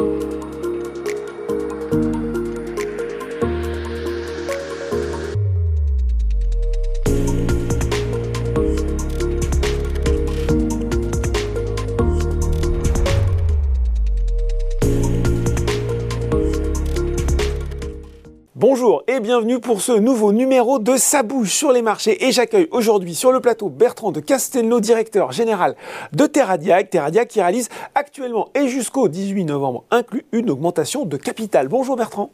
Bonjour et bienvenue pour ce nouveau numéro de Sa bouge sur les marchés et j'accueille aujourd'hui sur le plateau Bertrand de Castelnau, directeur général de Terradiac. Terradiac qui réalise actuellement et jusqu'au 18 novembre inclus une augmentation de capital. Bonjour Bertrand.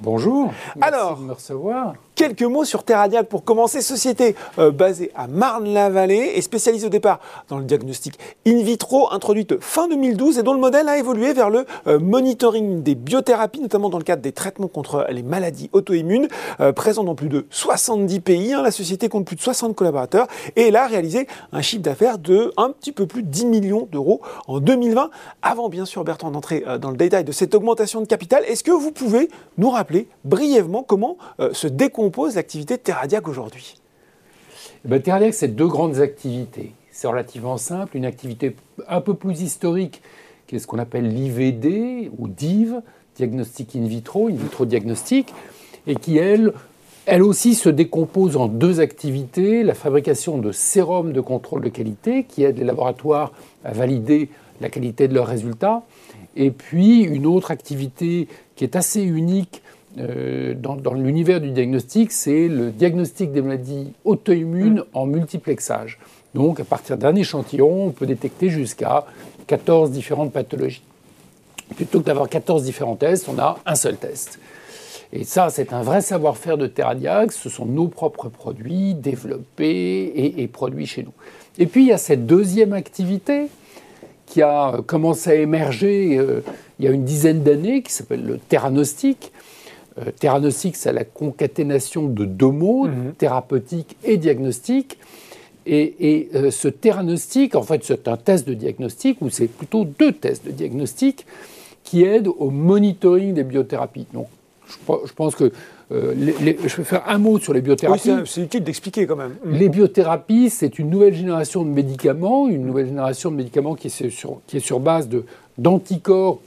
Bonjour. Merci Alors, de me recevoir. Quelques mots sur Terradiac pour commencer. Société euh, basée à Marne-la-Vallée et spécialisée au départ dans le diagnostic in vitro, introduite fin 2012 et dont le modèle a évolué vers le euh, monitoring des biothérapies, notamment dans le cadre des traitements contre les maladies auto-immunes. Euh, présent dans plus de 70 pays, hein. la société compte plus de 60 collaborateurs et elle a réalisé un chiffre d'affaires de un petit peu plus de 10 millions d'euros en 2020. Avant bien sûr Bertrand d'entrer dans le détail de cette augmentation de capital, est-ce que vous pouvez nous rappeler brièvement comment se décompose compose l'activité de Terradiac aujourd'hui eh ben, c'est deux grandes activités. C'est relativement simple. Une activité un peu plus historique, qui est ce qu'on appelle l'IVD ou DIV, diagnostic in vitro, in vitro diagnostic, et qui, elle, elle aussi se décompose en deux activités. La fabrication de sérums de contrôle de qualité, qui aident les laboratoires à valider la qualité de leurs résultats, et puis une autre activité qui est assez unique, euh, dans, l'univers du diagnostic, c'est le diagnostic des maladies auto-immunes mm. en multiplexage. Donc, à partir d'un échantillon, on peut détecter jusqu'à 14 différentes pathologies. Plutôt que d'avoir 14 différents tests, on a un seul test. Et ça, c'est un vrai savoir-faire de Terradiac. Ce sont nos propres produits développés et, produits chez nous. Et puis, il y a cette deuxième activité qui a commencé à émerger euh, il y a une dizaine d'années, qui s'appelle le Terranostic, euh, c'est la concaténation de deux mots, mhm. thérapeutique et diagnostic. Et, euh, ce theranostic, en fait, c'est un test de diagnostic, ou c'est plutôt deux tests de diagnostic qui aident au monitoring des biothérapies. Donc, je, pense que euh, je vais faire un mot sur les biothérapies. Oui, c'est utile d'expliquer quand même. Les biothérapies, c'est une nouvelle génération de médicaments, une nouvelle génération de médicaments qui est sur, qui est sur base d'anticorps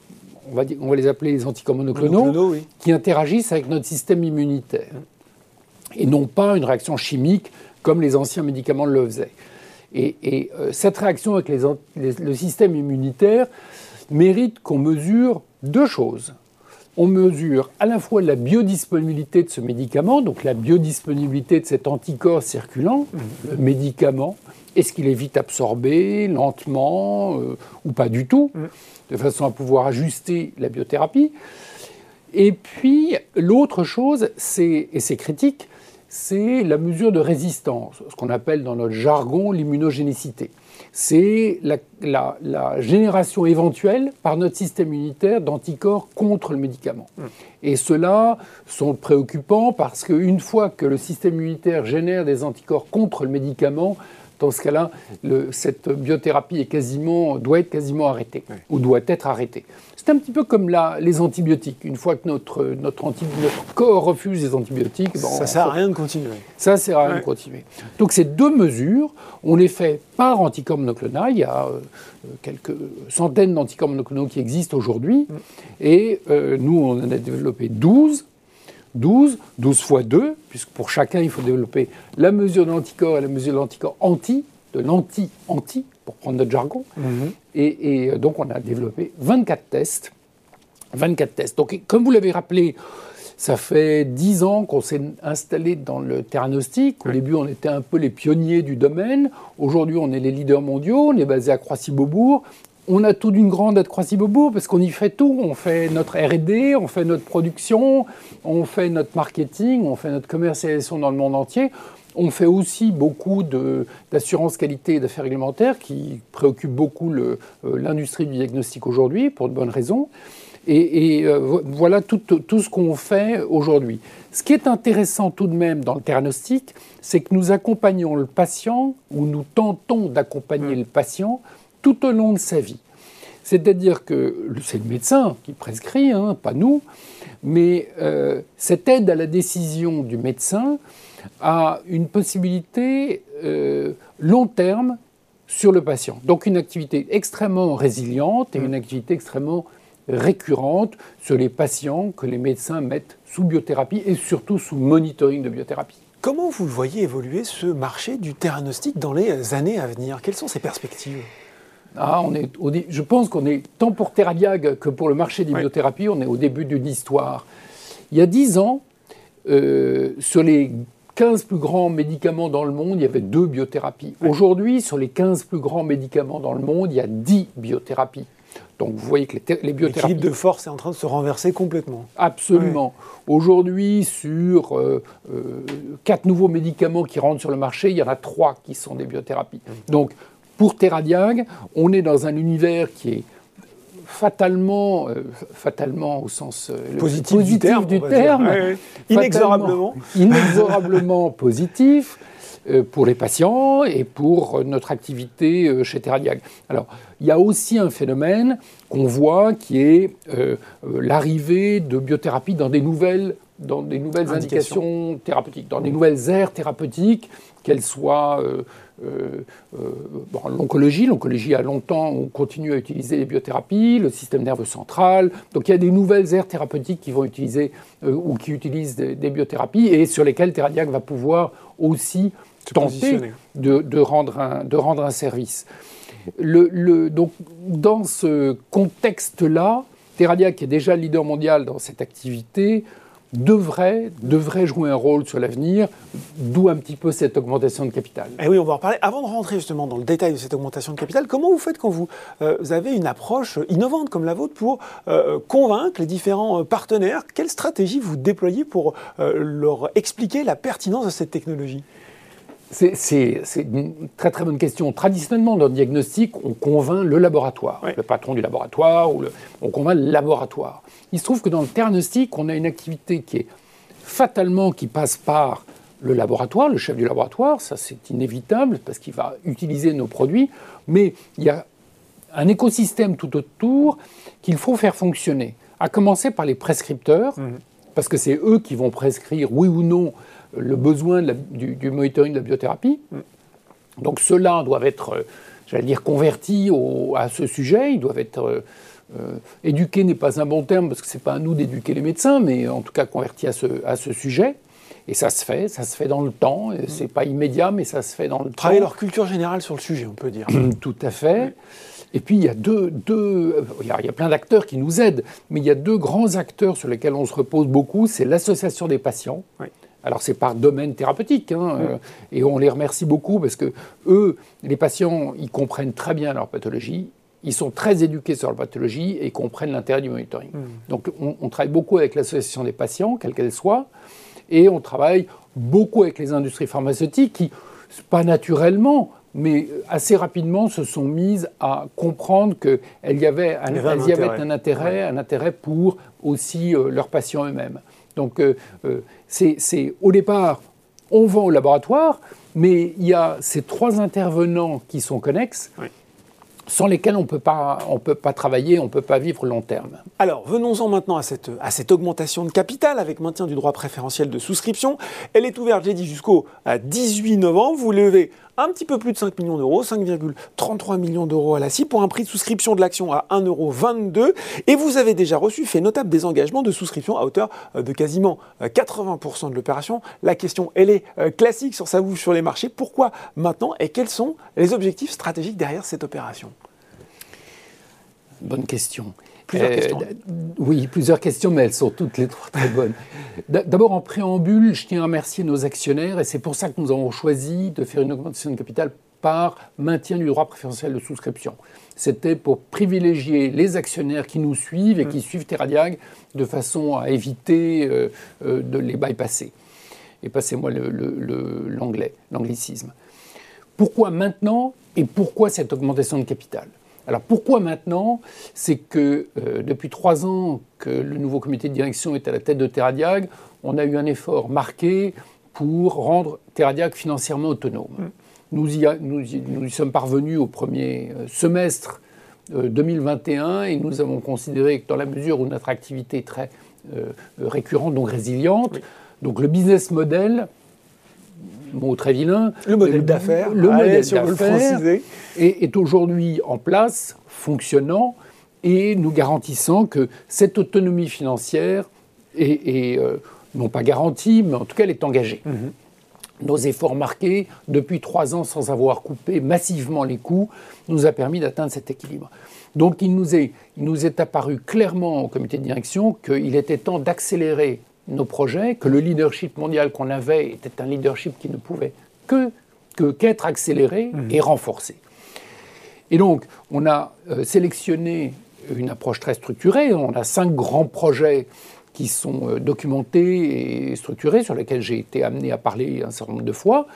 on va, on va les appeler les anticorps monoclonaux, qui interagissent avec notre système immunitaire. Et non pas une réaction chimique comme les anciens médicaments le faisaient. Et, euh, cette réaction avec le système immunitaire mérite qu'on mesure deux choses. On mesure à la fois la biodisponibilité de ce médicament, donc la biodisponibilité de cet anticorps circulant, mmh. le médicament, est-ce qu'il est vite absorbé, lentement, euh, ou pas du tout mmh de façon à pouvoir ajuster la biothérapie? Et puis, l'autre chose, c'est, et c'est critique, c'est la mesure de résistance, ce qu'on appelle dans notre jargon l'immunogénicité. C'est la, génération éventuelle par notre système immunitaire d'anticorps contre le médicament. Mmh. Et ceux-là sont préoccupants parce qu'une fois que le système immunitaire génère des anticorps contre le médicament, dans ce cas-là, cette biothérapie est quasiment, doit être quasiment arrêtée, ou doit être arrêtée. C'est un petit peu comme les antibiotiques. Une fois que notre, notre, corps refuse les antibiotiques... ça ne sert à rien de continuer. Ça ne sert à rien de continuer. Donc ces deux mesures, on les fait par anticorps monoclonal. Il y a euh, quelques centaines d'anticorps monoclonaux qui existent aujourd'hui. Mm. Et euh, nous, on en a développé 12 12, 12 fois 2, puisque pour chacun, il faut développer la mesure de l'anticorps et la mesure de l'anticorps anti, de l'anti-anti, pour prendre notre jargon. Mhm. Et, euh, donc, on a développé 24 tests. 24 tests. Donc, comme vous l'avez rappelé, ça fait 10 ans qu'on s'est installé dans le theranostic. Au début, on était un peu les pionniers du domaine. Aujourd'hui, on est les leaders mondiaux. On est basé à Croissy-Beaubourg on a tout d'une grande à Croissy-Beaubourg parce qu'on y fait tout. On fait notre R&D, on fait notre production, on fait notre marketing, on fait notre commercialisation dans le monde entier. On fait aussi beaucoup d'assurance qualité et d'affaires réglementaires qui préoccupent beaucoup euh, l'industrie du diagnostic aujourd'hui pour de bonnes raisons. Et, euh, voilà tout, ce qu'on fait aujourd'hui. Ce qui est intéressant tout de même dans le diagnostic, c'est que nous accompagnons le patient, ou nous tentons d'accompagner mmh. le patient tout au long de sa vie. C'est-à-dire que c'est le médecin qui prescrit, hein, pas nous, mais euh, cette aide à la décision du médecin a une possibilité euh, long terme sur le patient. Donc une activité extrêmement résiliente et une activité extrêmement récurrente sur les patients que les médecins mettent sous biothérapie et surtout sous monitoring de biothérapie. Comment vous voyez évoluer ce marché du theranostic dans les années à venir? Quelles sont ses perspectives? Ah, on est je pense qu'on est, tant pour Theradiag que pour le marché des biothérapies, on est au début d'une histoire. Il y a dix ans, euh, sur les 15 plus grands médicaments dans le monde, il y avait deux biothérapies. Aujourd'hui, sur les 15 plus grands médicaments dans le monde, il y a 10 biothérapies. Donc vous voyez que les, les biothérapies... L'équilibre de force est en train de se renverser complètement. Absolument. Aujourd'hui, sur euh, euh, quatre nouveaux médicaments qui rentrent sur le marché, il y en a trois qui sont des biothérapies. Donc pour Teradiag, on est dans un univers qui est fatalement, euh, fatalement au sens euh, positif, du terme, inexorablement, inexorablement positif euh, pour les patients et pour notre activité chez Teradiag. Alors, il y a aussi un phénomène qu'on voit qui est l'arrivée de biothérapie dans des nouvelles dans des nouvelles indications. thérapeutiques, dans des nouvelles aires thérapeutiques, qu'elles soient euh, euh, l'oncologie. L'oncologie a longtemps, on continue à utiliser les biothérapies, le système nerveux central. Donc il y a des nouvelles aires thérapeutiques qui vont utiliser euh, ou qui utilisent des, biothérapies et sur lesquelles Theradiac va pouvoir aussi tenter de, rendre un, de rendre un service. Le, donc, dans ce contexte-là, Theradiac est déjà leader mondial dans cette activité devrait, jouer un rôle sur l'avenir, d'où un petit peu cette augmentation de capital. Et eh oui, on va en. Avant de rentrer justement dans le détail de cette augmentation de capital, comment vous faites quand vous, euh, avez une approche innovante comme la vôtre pour euh, convaincre les différents euh, partenaires? Quelle stratégie vous déployez pour leur expliquer la pertinence de cette technologie? C'est une très très bonne question. Traditionnellement, dans le diagnostic, on convainc le laboratoire, le patron du laboratoire, ou on convainc le laboratoire. Il se trouve que dans le diagnostic, on a une activité qui est fatalement qui passe par le laboratoire, le chef du laboratoire, ça c'est inévitable parce qu'il va utiliser nos produits, mais il y a un écosystème tout autour qu'il faut faire fonctionner, à commencer par les prescripteurs, mmh. parce que c'est eux qui vont prescrire oui ou non le besoin du, monitoring de la biothérapie. Donc ceux-là doivent être, euh, j'allais dire, convertis à ce sujet, ils doivent être... Euh, euh, éduqués n'est pas un bon terme parce que ce n'est pas à nous d'éduquer les médecins, mais en tout cas convertis à ce, à ce sujet. Et ça se fait, ça se fait dans le temps. Ce n'est pas immédiat, mais ça se fait dans le temps. Travailler leur culture générale sur le sujet, on peut dire. Tout à fait. Et puis il y a deux, deux il, y a, plein d'acteurs qui nous aident, mais il y a deux grands acteurs sur lesquels on se repose beaucoup. C'est l'association des patients. Oui. Alors c'est par domaine thérapeutique, hein, euh, et on les remercie beaucoup parce que eux, les patients, ils comprennent très bien leur pathologie, ils sont très éduqués sur la pathologie et comprennent l'intérêt du monitoring. Donc on, travaille beaucoup avec l'association des patients, quelle qu'elle soit, et on travaille beaucoup avec les industries pharmaceutiques qui, pas naturellement, mais assez rapidement se sont mises à comprendre qu'elles y avait un, y avait un intérêt, un intérêt pour aussi euh, leurs patients eux-mêmes. Donc euh, c'est au départ, on vend au laboratoire, mais il y a ces trois intervenants qui sont connexes. sans lesquels on ne peut pas travailler, on ne peut pas vivre long terme. Alors, venons-en maintenant à cette, à cette augmentation de capital avec maintien du droit préférentiel de souscription. Elle est ouverte, j'ai dit, jusqu'au 18 novembre. Vous levez un petit peu plus de 5 millions d'euros, 5,33 millions d'euros à la CIE pour un prix de souscription de l'action à 1,22 euro. Et vous avez déjà reçu fait notable des engagements de souscription à hauteur euh, de quasiment 80% euh, de l'opération. La question, elle est euh, classique sur sa bouche sur les marchés. Pourquoi maintenant et quels sont les objectifs stratégiques derrière cette opération? Bonne question. Plusieurs questions. Oui, plusieurs questions, mais elles sont toutes les trois très bonnes. D'abord, en préambule, je tiens à remercier nos actionnaires et c'est pour ça que nous avons choisi de faire une augmentation de capital par maintien du droit préférentiel de souscription. C'était pour privilégier les actionnaires qui nous suivent et qui mm. suivent Terradiag de façon à éviter euh, euh, de les bypasser. Et passez-moi l'anglais, l'anglicisme. Pourquoi maintenant et pourquoi cette augmentation de capital? Alors pourquoi maintenant? C'est que euh, depuis trois ans que le nouveau comité de direction est à la tête de Terradiag, on a eu un effort marqué pour rendre Terradiag financièrement autonome. Mm. Nous, y nous, y, sommes parvenus au premier euh, semestre 2021 euh, et nous avons considéré que dans la mesure où notre activité est très récurrente, donc résiliente, donc le business model mot très vilain. Le modèle d'affaires. Le modèle d'affaires est, est aujourd'hui en place, fonctionnant, et nous garantissant que cette autonomie financière est, euh, non pas garantie, mais en tout cas elle est engagée. Mhm. Nos efforts marqués depuis trois ans sans avoir coupé massivement les coûts nous a permis d'atteindre cet équilibre. Donc il nous est, il nous est apparu clairement au comité de direction qu'il était temps d'accélérer nos projets, que le leadership mondial qu'on avait était un leadership qui ne pouvait que qu'être accéléré mhm. et renforcé. Et donc, on a euh, sélectionné une approche très structurée. On a cinq grands projets qui sont euh, documentés et structurés, sur lesquels j'ai été amené à parler un certain nombre de fois.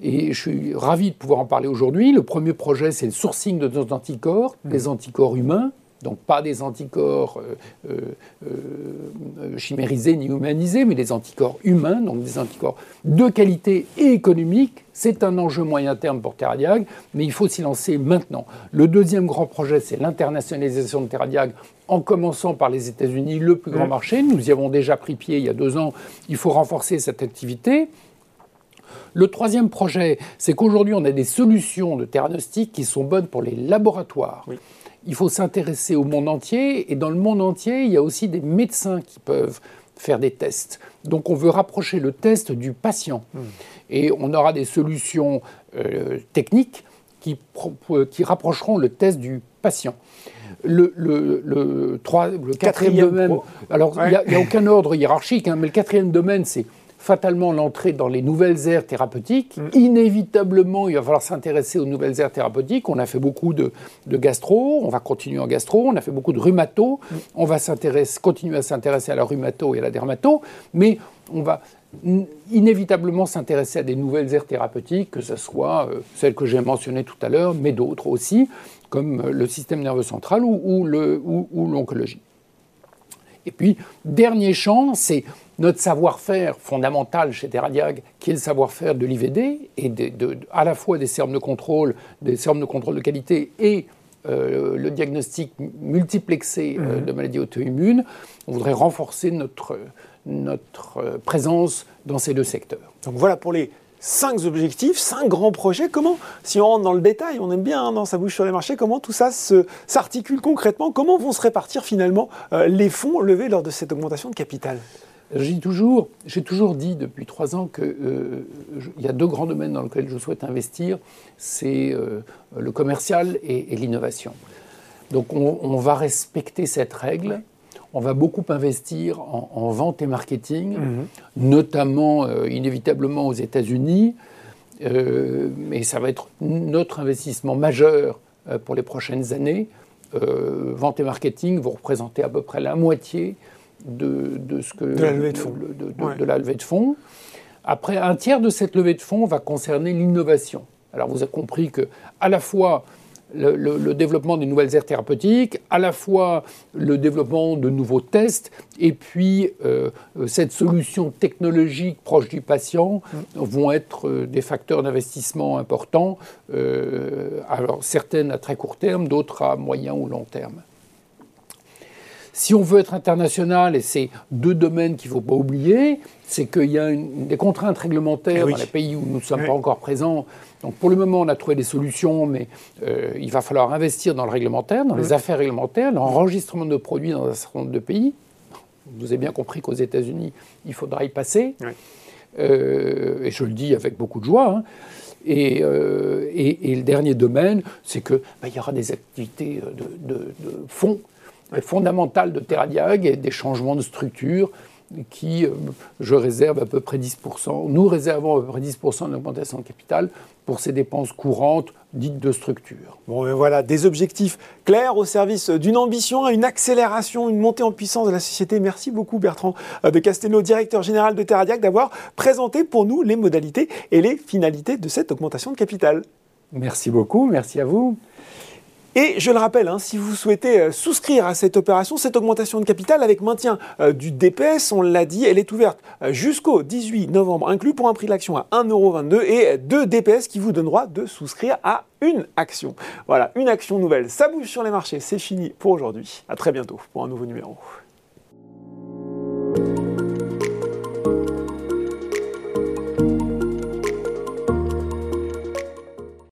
Et je suis ravi de pouvoir en parler aujourd'hui. Le premier projet, c'est le sourcing de nos anticorps, mmh. des anticorps humains, donc pas des anticorps euh, euh, euh, chimérisés ni humanisés, mais des anticorps humains, donc des anticorps de qualité et économique. C'est un enjeu moyen terme pour Terradiag, mais il faut s'y lancer maintenant. Le deuxième grand projet, c'est l'internationalisation de Terradiag, en commençant par les États-Unis, le plus grand marché. Nous y avons déjà pris pied il y a deux ans. Il faut renforcer cette activité. Le troisième projet, c'est qu'aujourd'hui, on a des solutions de diagnostic qui sont bonnes pour les laboratoires il faut s'intéresser au monde entier, et dans le monde entier, il y a aussi des médecins qui peuvent faire des tests. Donc on veut rapprocher le test du patient. Hmm. Et on aura des solutions euh, techniques qui, qui, rapprocheront le test du patient. Le, le, le, quatrième, domaine, alors il n'y a, aucun ordre hiérarchique, hein, mais le quatrième domaine, c'est fatalement l'entrée dans les nouvelles aires thérapeutiques. Mm. Inévitablement, il va falloir s'intéresser aux nouvelles aires thérapeutiques. On a fait beaucoup de, gastro, on va continuer en gastro, on a fait beaucoup de rhumato, mm. on va continuer à s'intéresser à la rhumato et à la dermato, mais on va inévitablement s'intéresser à des nouvelles aires thérapeutiques, que ce soit euh, celles que j'ai mentionnées tout à l'heure, mais d'autres aussi, comme euh, le système nerveux central ou, ou l'oncologie. Et puis, dernier champ, c'est notre savoir-faire fondamental chez Terradiag, qui est le savoir-faire de l'IVD, et de, à la fois des sermes de contrôle, des sermes de contrôle de qualité et euh, le diagnostic multiplexé euh, mhm. de maladies auto-immunes, on voudrait renforcer notre, notre euh, présence dans ces deux secteurs. Donc voilà pour les cinq objectifs, cinq grands projets. Comment, si on rentre dans le détail, on aime bien hein, dans sa bouche sur les marchés, comment tout ça s'articule concrètement? Comment vont se répartir finalement les fonds levés lors de cette augmentation de capital? J'ai toujours, toujours dit depuis trois ans qu'il euh, y a deux grands domaines dans lesquels je souhaite investir, c'est euh, le commercial et, l'innovation. Donc on, va respecter cette règle. On va beaucoup investir en, vente et marketing, mhm. notamment euh, inévitablement aux États-Unis. mais ça va être notre investissement majeur pour les prochaines années. vente et marketing vont représenter à peu près la moitié de, ce que, de la levée de fonds. De, la levée de fonds. Après, un tiers de cette levée de fonds va concerner l'innovation. Alors vous avez compris que à la fois le, développement des nouvelles aires thérapeutiques, à la fois le développement de nouveaux tests, et puis euh, cette solution technologique proche du patient vont être euh, des facteurs d'investissement importants, euh, alors certaines à très court terme, d'autres à moyen ou long terme. Si on veut être international, et c'est deux domaines qu'il ne faut pas oublier, c'est qu'il y a des contraintes réglementaires eh dans les pays où nous ne sommes pas encore présents. Donc pour le moment, on a trouvé des solutions, mais euh, il va falloir investir dans le réglementaire, dans les affaires réglementaires, l'enregistrement de produits dans un certain nombre de pays. Vous avez bien compris qu'aux États-Unis, il faudra y passer. Euh, et je le dis avec beaucoup de joie. Hein. Euh, et, le dernier domaine, c'est qu'il bah, y aura des activités de, de fonds fondamentale de Terradiag et des changements de structure qui, euh, je réserve à peu près 10%, nous réservons à peu près 10% de l'augmentation de capital pour ces dépenses courantes dites de structure. Bon, ben voilà, des objectifs clairs au service d'une ambition, une accélération, une montée en puissance de la société. Merci beaucoup Bertrand euh, de Castelnau, directeur général de Terradiag, d'avoir présenté pour nous les modalités et les finalités de cette augmentation de capital. Merci beaucoup, merci à vous. Et je le rappelle, hein, si vous souhaitez euh, souscrire à cette opération, cette augmentation de capital avec maintien euh, du DPS, on l'a dit, elle est ouverte euh, jusqu'au 18 novembre inclus pour un prix de l'action à 1,22€ et deux DPS qui vous donnent droit de souscrire à une action. Voilà, une action nouvelle. Ça bouge sur les marchés, c'est fini pour aujourd'hui. À très bientôt pour un nouveau numéro.